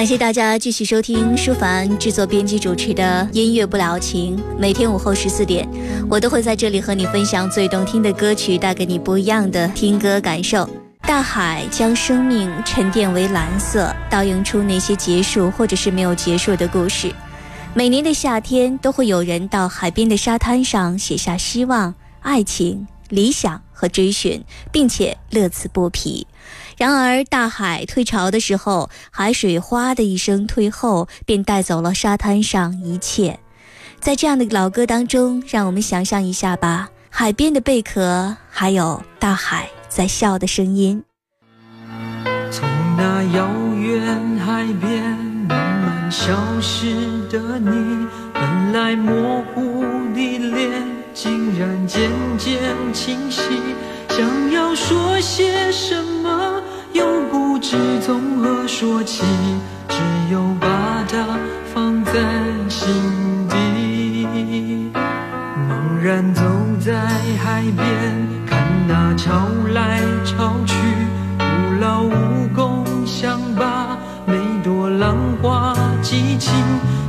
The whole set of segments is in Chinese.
感谢大家继续收听舒凡制作、编辑、主持的音乐不了情。每天午后十四点，我都会在这里和你分享最动听的歌曲，带给你不一样的听歌感受。大海将生命沉淀为蓝色，倒映出那些结束或者是没有结束的故事。每年的夏天，都会有人到海边的沙滩上写下希望、爱情、理想和追寻，并且乐此不疲。然而，大海退潮的时候，海水哗的一声退后，便带走了沙滩上一切。在这样的老歌当中，让我们想象一下吧：海边的贝壳，还有大海在笑的声音。从那遥远海边慢慢消失的你，本来模糊的脸，然渐渐清晰。想要说些什么？又不知从何说起，只有把它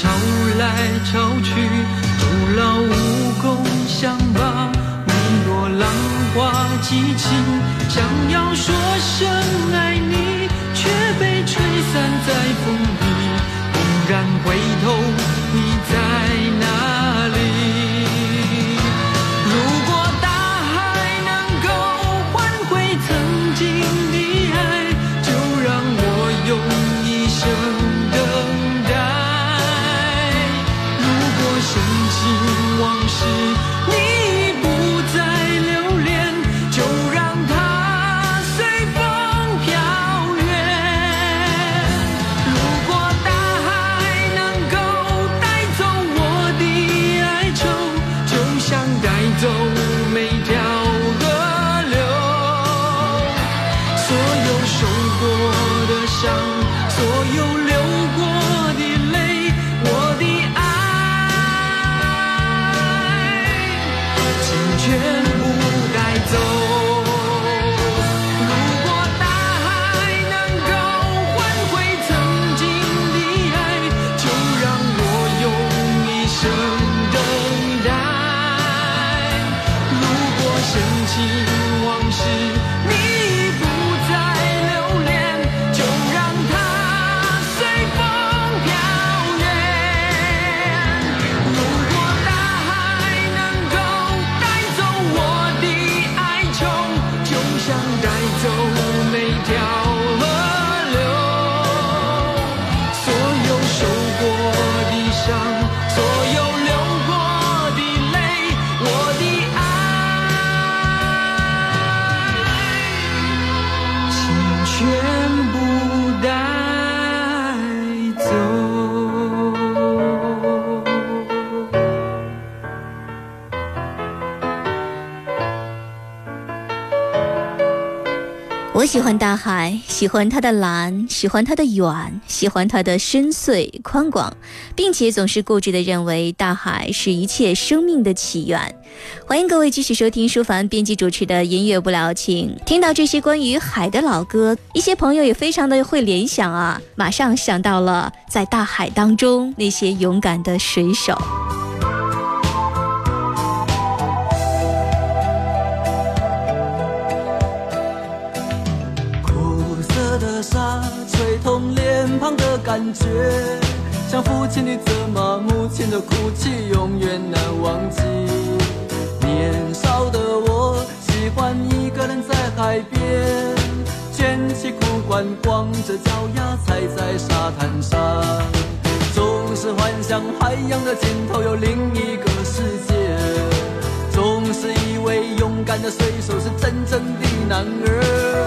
找来找去 kitchen 喜欢大海，喜欢它的蓝，喜欢它的远，喜欢它的深邃宽广，并且总是固执地认为大海是一切生命的起源。欢迎各位继续收听舒凡编辑主持的音乐不了情。听到这些关于海的老歌，一些朋友也非常的会联想啊，马上想到了在大海当中那些勇敢的水手。沙吹痛脸庞的感觉像父亲的责骂，母亲的哭泣，永远难忘记。年少的我喜欢一个人在海边，卷起裤管，光着脚丫踩在沙滩上，总是幻想海洋的尽头有另一个世界，总是以为勇敢的水手是真正的男儿，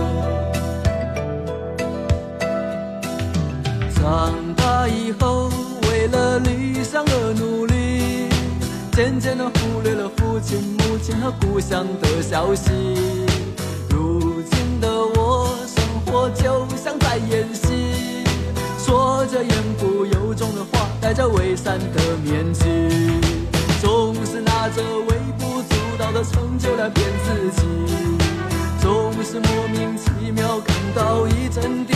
渐渐地忽略了父亲、母亲和故乡的消息。如今的我，生活就像在演戏，说着言不由衷的话，戴着伪善的面具，总是拿着微不足道的成就来骗自己，总是莫名其妙感到一阵的，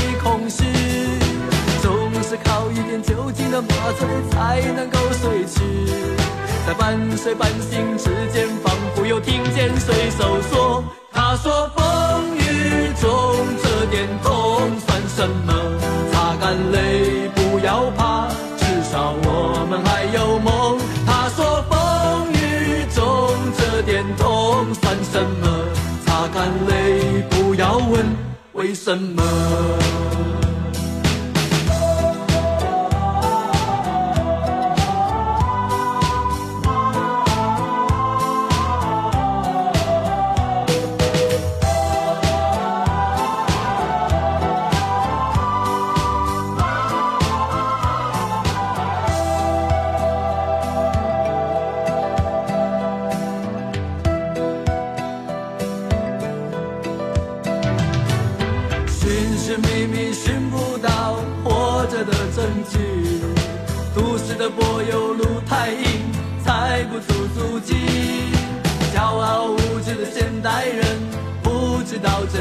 一点酒精的麻醉才能够睡去。在半睡半醒之间，仿佛又听见水手说：“他说风雨中这点痛算什么？擦干泪，不要怕，至少我们还有梦。”他说风雨中这点痛算什么？擦干泪，不要问为什么。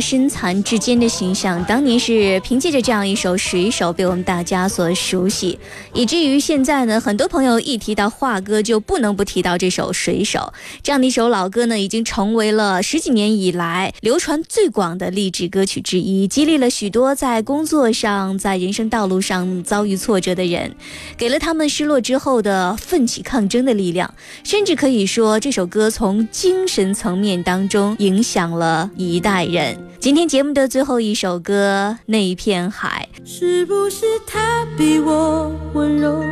身残志坚的形象，当年是凭借着这样一首《水手》被我们大家所熟悉，以至于现在呢，很多朋友一提到华哥，就不能不提到这首《水手》这样的一首老歌呢，已经成为了十几年以来流传最广的励志歌曲之一，激励了许多在工作上、在人生道路上遭遇挫折的人，给了他们失落之后的奋起抗争的力量，甚至可以说，这首歌从精神层面当中影响了一代。人。今天节目的最后一首歌《那一片海》，是不是他比我温柔，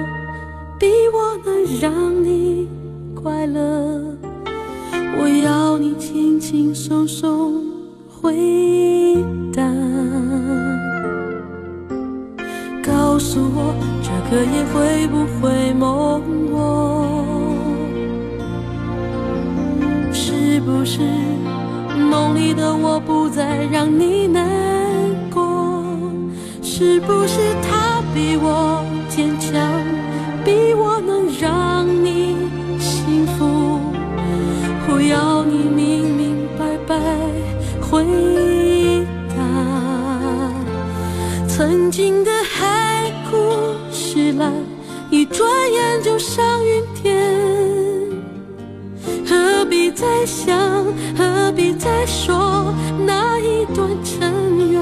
比我能让你快乐？我要你轻轻松松回答，告诉我这个夜会不会梦我？是不是梦里的我不再让你难过？是不是他比我坚强，比我能让你幸福？我要你明明白白回答。曾经的海枯石烂，一转眼就上云天。何必再想，何必再说那一段尘缘？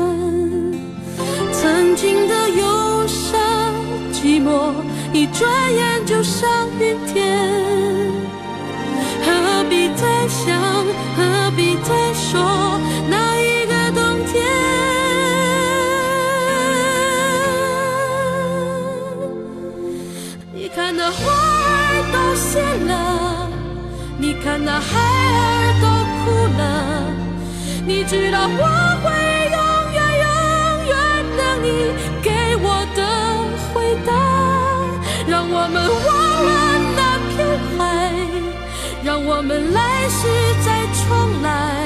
曾经的忧伤寂寞，一转眼就上云天。何必再想，何必再说那一个冬天？你看那花儿都谢了。你看那海儿都哭了，你知道我会永远永远等你给我的回答。让我们忘了那片海，让我们来世再重来，